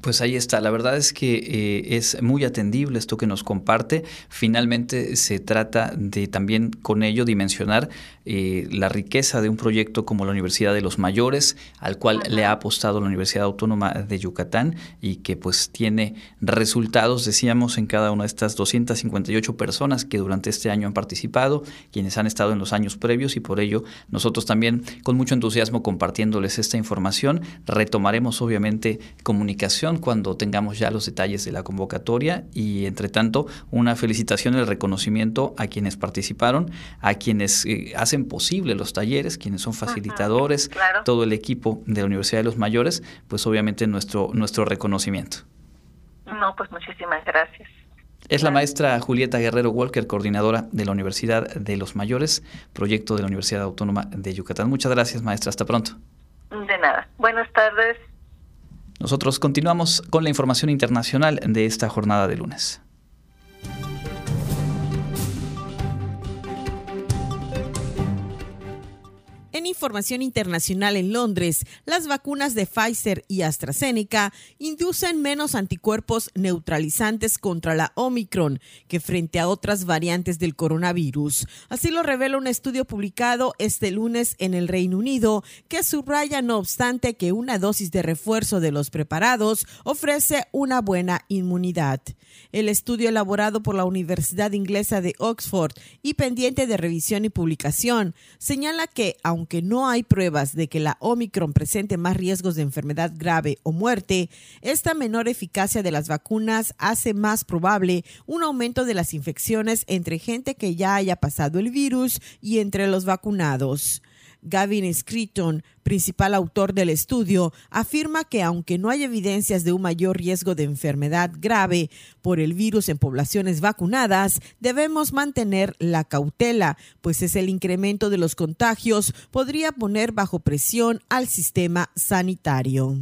Pues ahí está, la verdad es que eh, es muy atendible esto que nos comparte. Finalmente se trata de también con ello dimensionar eh, la riqueza de un proyecto como la Universidad de los Mayores, al cual le ha apostado la Universidad Autónoma de Yucatán y que pues tiene resultados, decíamos, en cada una de estas 258 personas que durante este año han participado, quienes han estado en los años previos y por ello nosotros también con mucho entusiasmo compartiéndoles esta información, retomaremos obviamente comunicación cuando tengamos ya los detalles de la convocatoria y entre tanto una felicitación y el reconocimiento a quienes participaron, a quienes eh, hacen posible los talleres, quienes son facilitadores, todo el equipo de la Universidad de los Mayores, pues obviamente nuestro, nuestro reconocimiento. No, pues muchísimas gracias. Es la maestra Julieta Guerrero Walker, coordinadora de la Universidad de los Mayores, proyecto de la Universidad Autónoma de Yucatán. Muchas gracias, maestra. Hasta pronto. De nada. Buenas tardes. Nosotros continuamos con la información internacional de esta jornada de lunes. En información internacional en Londres, las vacunas de Pfizer y AstraZeneca inducen menos anticuerpos neutralizantes contra la Omicron que frente a otras variantes del coronavirus. Así lo revela un estudio publicado este lunes en el Reino Unido que subraya no obstante que una dosis de refuerzo de los preparados ofrece una buena inmunidad. El estudio elaborado por la Universidad Inglesa de Oxford y pendiente de revisión y publicación señala que aunque no hay pruebas de que la Omicron presente más riesgos de enfermedad grave o muerte, esta menor eficacia de las vacunas hace más probable un aumento de las infecciones entre gente que ya haya pasado el virus y entre los vacunados. Gavin Scritton, principal autor del estudio, afirma que aunque no hay evidencias de un mayor riesgo de enfermedad grave por el virus en poblaciones vacunadas, debemos mantener la cautela, pues es el incremento de los contagios podría poner bajo presión al sistema sanitario.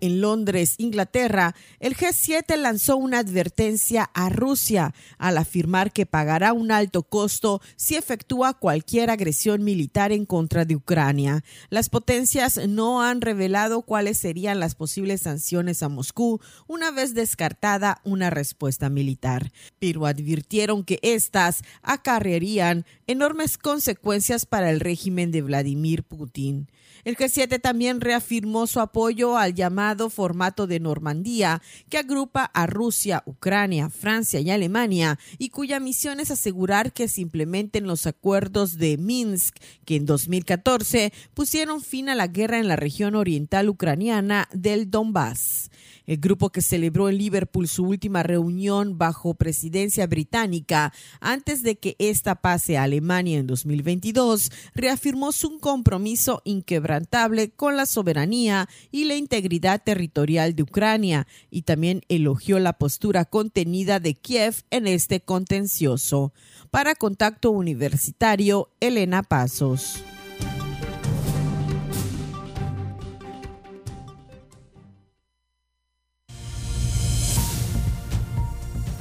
En Londres, Inglaterra, el G7 lanzó una advertencia a Rusia al afirmar que pagará un alto costo si efectúa cualquier agresión militar en contra de Ucrania. Las potencias no han revelado cuáles serían las posibles sanciones a Moscú una vez descartada una respuesta militar, pero advirtieron que éstas acarrearían enormes consecuencias para el régimen de Vladimir Putin. El G7 también reafirmó su apoyo al llamado formato de Normandía, que agrupa a Rusia, Ucrania, Francia y Alemania, y cuya misión es asegurar que se implementen los acuerdos de Minsk, que en 2014 pusieron fin a la guerra en la región oriental ucraniana del Donbass. El grupo que celebró en Liverpool su última reunión bajo presidencia británica antes de que esta pase a Alemania en 2022 reafirmó su compromiso inquebrantable con la soberanía y la integridad territorial de Ucrania y también elogió la postura contenida de Kiev en este contencioso. Para Contacto Universitario, Elena Pasos.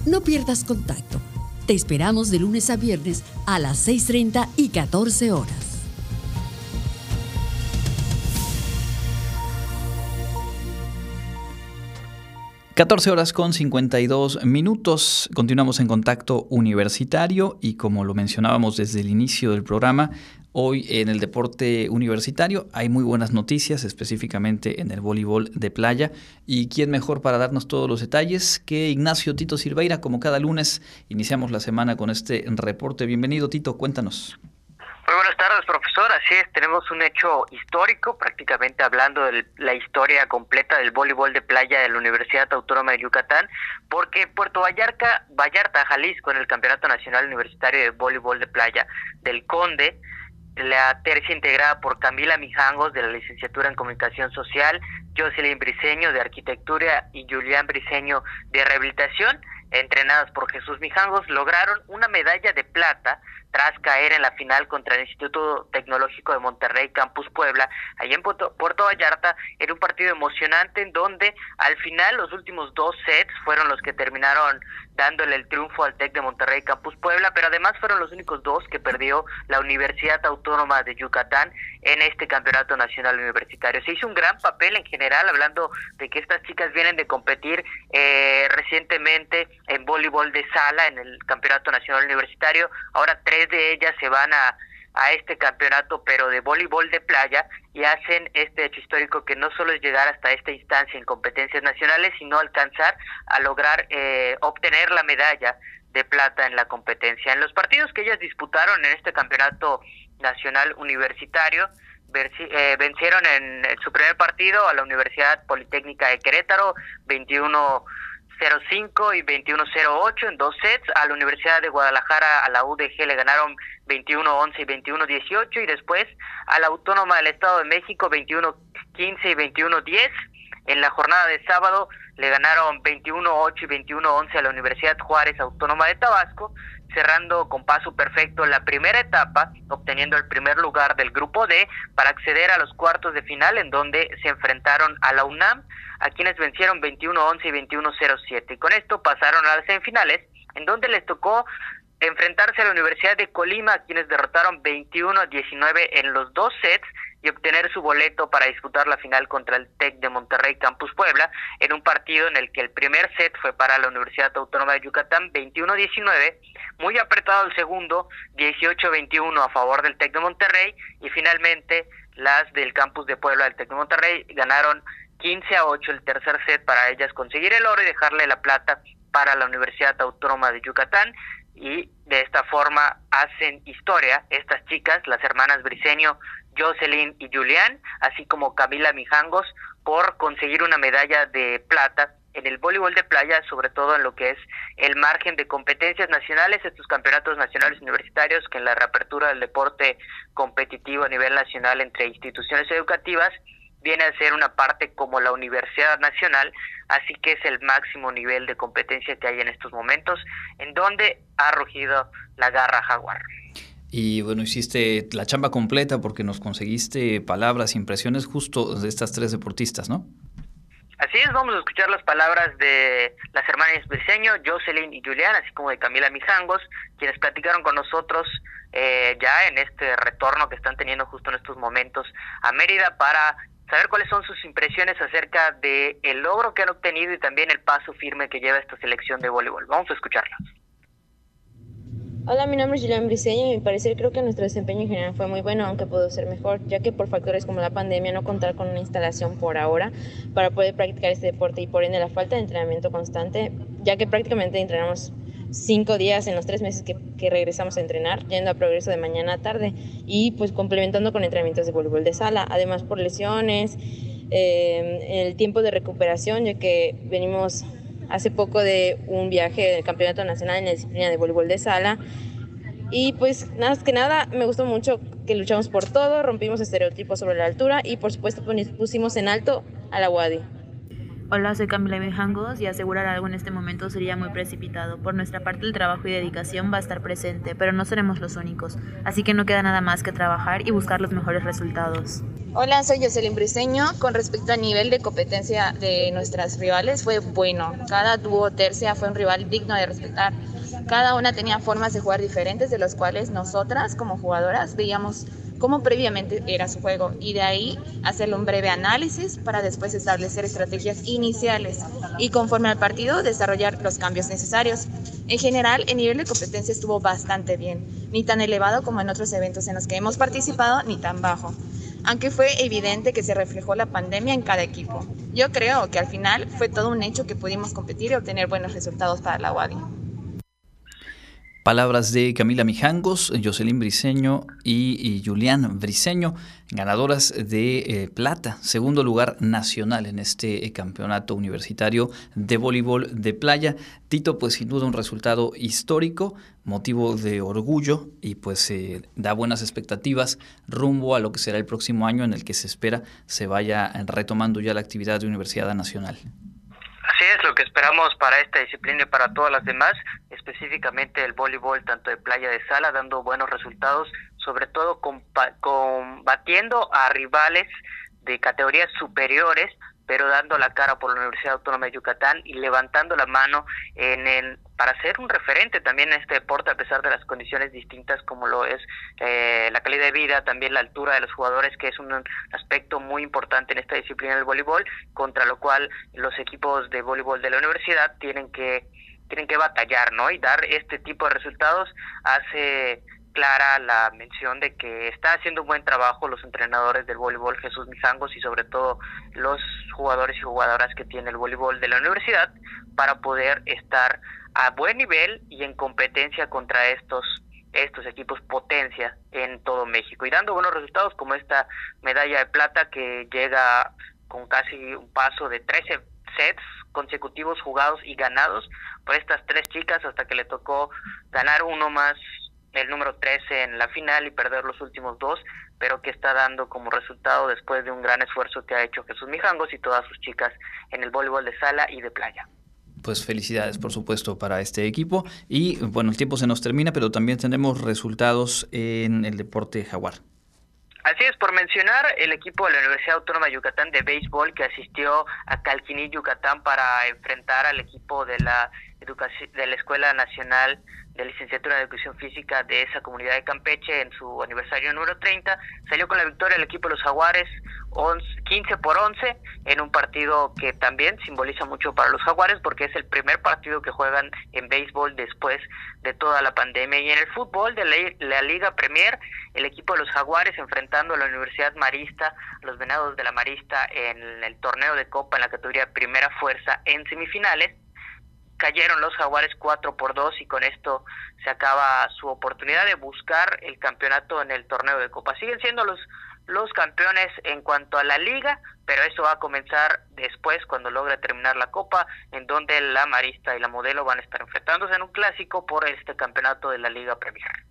No pierdas contacto. Te esperamos de lunes a viernes a las 6.30 y 14 horas. ...14 horas con 52 minutos... ...continuamos en contacto universitario... ...y como lo mencionábamos desde el inicio del programa... Hoy en el deporte universitario hay muy buenas noticias, específicamente en el voleibol de playa. ¿Y quién mejor para darnos todos los detalles que Ignacio Tito Silveira? Como cada lunes iniciamos la semana con este reporte. Bienvenido Tito, cuéntanos. Muy buenas tardes, profesor. Así es, tenemos un hecho histórico, prácticamente hablando de la historia completa del voleibol de playa de la Universidad Autónoma de Yucatán, porque Puerto Vallarta, Vallarta, Jalisco, en el Campeonato Nacional Universitario de Voleibol de Playa del Conde, la tercia integrada por Camila Mijangos de la licenciatura en Comunicación Social, Jocelyn Briseño de Arquitectura y Julián Briseño de Rehabilitación, entrenadas por Jesús Mijangos, lograron una medalla de plata tras caer en la final contra el Instituto Tecnológico de Monterrey, Campus Puebla, allá en Puerto, Vallarta, en un partido emocionante en donde al final los últimos dos sets fueron los que terminaron dándole el triunfo al TEC de Monterrey Campus Puebla, pero además fueron los únicos dos que perdió la Universidad Autónoma de Yucatán en este Campeonato Nacional Universitario. Se hizo un gran papel en general, hablando de que estas chicas vienen de competir eh, recientemente en voleibol de sala en el Campeonato Nacional Universitario, ahora tres de ellas se van a a este campeonato, pero de voleibol de playa, y hacen este hecho histórico que no solo es llegar hasta esta instancia en competencias nacionales, sino alcanzar a lograr eh, obtener la medalla de plata en la competencia. En los partidos que ellas disputaron en este campeonato nacional universitario, eh, vencieron en su primer partido a la Universidad Politécnica de Querétaro 21 21-05 y 21-08 en dos sets. A la Universidad de Guadalajara, a la UDG le ganaron 21-11 y 21-18 y después a la Autónoma del Estado de México 21-15 y 21-10. En la jornada de sábado le ganaron 21-8 y 21-11 a la Universidad Juárez Autónoma de Tabasco, cerrando con paso perfecto la primera etapa, obteniendo el primer lugar del grupo D para acceder a los cuartos de final en donde se enfrentaron a la UNAM, a quienes vencieron 21-11 y 21-07. Y con esto pasaron a las semifinales, en donde les tocó enfrentarse a la Universidad de Colima, a quienes derrotaron 21-19 en los dos sets y obtener su boleto para disputar la final contra el TEC de Monterrey Campus Puebla, en un partido en el que el primer set fue para la Universidad Autónoma de Yucatán 21-19, muy apretado el segundo 18-21 a favor del TEC de Monterrey y finalmente las del Campus de Puebla del TEC de Monterrey ganaron 15 a 8 el tercer set para ellas conseguir el oro y dejarle la plata para la Universidad Autónoma de Yucatán y de esta forma hacen historia estas chicas, las hermanas Briseño, Jocelyn y Julián, así como Camila Mijangos, por conseguir una medalla de plata en el voleibol de playa, sobre todo en lo que es el margen de competencias nacionales, estos campeonatos nacionales universitarios, que en la reapertura del deporte competitivo a nivel nacional entre instituciones educativas viene a ser una parte como la Universidad Nacional, así que es el máximo nivel de competencia que hay en estos momentos, en donde ha rugido la garra jaguar. Y bueno, hiciste la chamba completa porque nos conseguiste palabras, impresiones justo de estas tres deportistas, ¿no? Así es, vamos a escuchar las palabras de las hermanas Briseño, Jocelyn y Julián, así como de Camila Mijangos, quienes platicaron con nosotros eh, ya en este retorno que están teniendo justo en estos momentos a Mérida para saber cuáles son sus impresiones acerca de el logro que han obtenido y también el paso firme que lleva esta selección de voleibol. Vamos a escucharlos. Hola, mi nombre es Julián Briceño y a mi parecer creo que nuestro desempeño en general fue muy bueno, aunque pudo ser mejor, ya que por factores como la pandemia no contar con una instalación por ahora para poder practicar este deporte y por ende la falta de entrenamiento constante, ya que prácticamente entrenamos cinco días en los tres meses que, que, regresamos a entrenar, yendo a progreso de mañana a tarde y pues complementando con entrenamientos de voleibol de sala, además por lesiones, eh, el tiempo de recuperación, ya que venimos hace poco de un viaje del Campeonato Nacional en la disciplina de voleibol de sala. Y pues nada más que nada, me gustó mucho que luchamos por todo, rompimos estereotipos sobre la altura y por supuesto pusimos en alto a la WADI. Hola, soy Camila Benjangos y asegurar algo en este momento sería muy precipitado. Por nuestra parte el trabajo y dedicación va a estar presente, pero no seremos los únicos, así que no queda nada más que trabajar y buscar los mejores resultados. Hola, soy Jocelyn Briseño. Con respecto al nivel de competencia de nuestras rivales, fue bueno. Cada dúo tercia fue un rival digno de respetar. Cada una tenía formas de jugar diferentes, de los cuales nosotras como jugadoras veíamos cómo previamente era su juego y de ahí hacerle un breve análisis para después establecer estrategias iniciales y conforme al partido desarrollar los cambios necesarios. En general, el nivel de competencia estuvo bastante bien, ni tan elevado como en otros eventos en los que hemos participado, ni tan bajo, aunque fue evidente que se reflejó la pandemia en cada equipo. Yo creo que al final fue todo un hecho que pudimos competir y obtener buenos resultados para la UADI. Palabras de Camila Mijangos, Jocelyn Briseño y, Julián Briseño, ganadoras de eh, plata, segundo lugar nacional en este eh, campeonato universitario de voleibol de playa. Tito, pues sin duda un resultado histórico, motivo de orgullo y pues eh, da buenas expectativas rumbo a lo que será el próximo año en el que se espera se vaya retomando ya la actividad de Universidad Nacional. Es lo que esperamos para esta disciplina y para todas las demás, específicamente el voleibol tanto de playa de sala, dando buenos resultados, sobre todo combatiendo a rivales de categorías superiores, pero dando la cara por la Universidad Autónoma de Yucatán y levantando la mano en para ser un referente también en este deporte a pesar de las condiciones distintas como lo es eh, la calidad de vida, también la altura de los jugadores, que es un aspecto muy importante en esta disciplina del voleibol, contra lo cual los equipos de voleibol de la universidad tienen que tienen que batallar, ¿no? Y dar este tipo de resultados hace clara la mención de que está haciendo un buen trabajo los entrenadores del voleibol Jesús Mijangos y sobre todo los jugadores y jugadoras que tiene el voleibol de la universidad para poder estar a buen nivel y en competencia contra estos estos equipos potencia en todo México. Y dando buenos resultados como esta medalla de plata que llega con casi un paso de 13 sets consecutivos jugados y ganados por estas tres chicas hasta que le tocó ganar uno más el número 13 en la final y perder los últimos dos, pero que está dando como resultado después de un gran esfuerzo que ha hecho Jesús Mijangos y todas sus chicas en el voleibol de sala y de playa pues felicidades por supuesto para este equipo y bueno el tiempo se nos termina pero también tenemos resultados en el deporte jaguar. Así es, por mencionar el equipo de la Universidad Autónoma de Yucatán de béisbol que asistió a Calquiní, Yucatán, para enfrentar al equipo de la, de la Escuela Nacional de licenciatura de educación física de esa comunidad de Campeche en su aniversario número 30. Salió con la victoria el equipo de los Jaguares 15 por 11 en un partido que también simboliza mucho para los Jaguares porque es el primer partido que juegan en béisbol después de toda la pandemia. Y en el fútbol de la, Liga Premier, el equipo de los Jaguares enfrentando a la Universidad Marista, los Venados de la Marista en el torneo de Copa en la categoría Primera Fuerza en semifinales cayeron los Jaguares 4 por 2 y con esto se acaba su oportunidad de buscar el campeonato en el torneo de Copa. Siguen siendo los los campeones en cuanto a la liga, pero eso va a comenzar después cuando logre terminar la Copa, en donde la Marista y la Modelo van a estar enfrentándose en un clásico por este campeonato de la Liga Premier.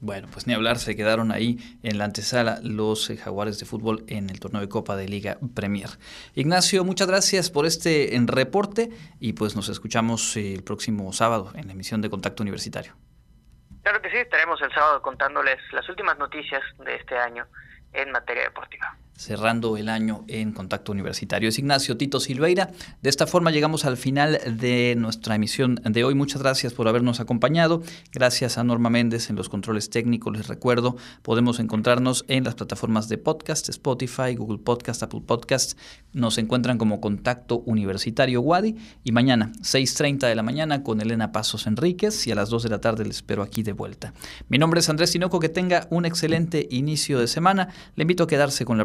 Bueno, pues ni hablar, se quedaron ahí en la antesala los eh, jaguares de fútbol en el torneo de Copa de Liga Premier. Ignacio, muchas gracias por este en reporte y pues nos escuchamos el próximo sábado en la emisión de Contacto Universitario. Claro que sí, estaremos el sábado contándoles las últimas noticias de este año en materia deportiva cerrando el año en Contacto Universitario. Es Ignacio Tito Silveira. De esta forma llegamos al final de nuestra emisión de hoy. Muchas gracias por habernos acompañado. Gracias a Norma Méndez en los controles técnicos. Les recuerdo, podemos encontrarnos en las plataformas de podcast, Spotify, Google Podcast, Apple Podcast. Nos encuentran como Contacto Universitario Wadi. Y mañana, 6.30 de la mañana, con Elena Pasos Enríquez. Y a las 2 de la tarde les espero aquí de vuelta. Mi nombre es Andrés Tinoco. Que tenga un excelente inicio de semana. Le invito a quedarse con la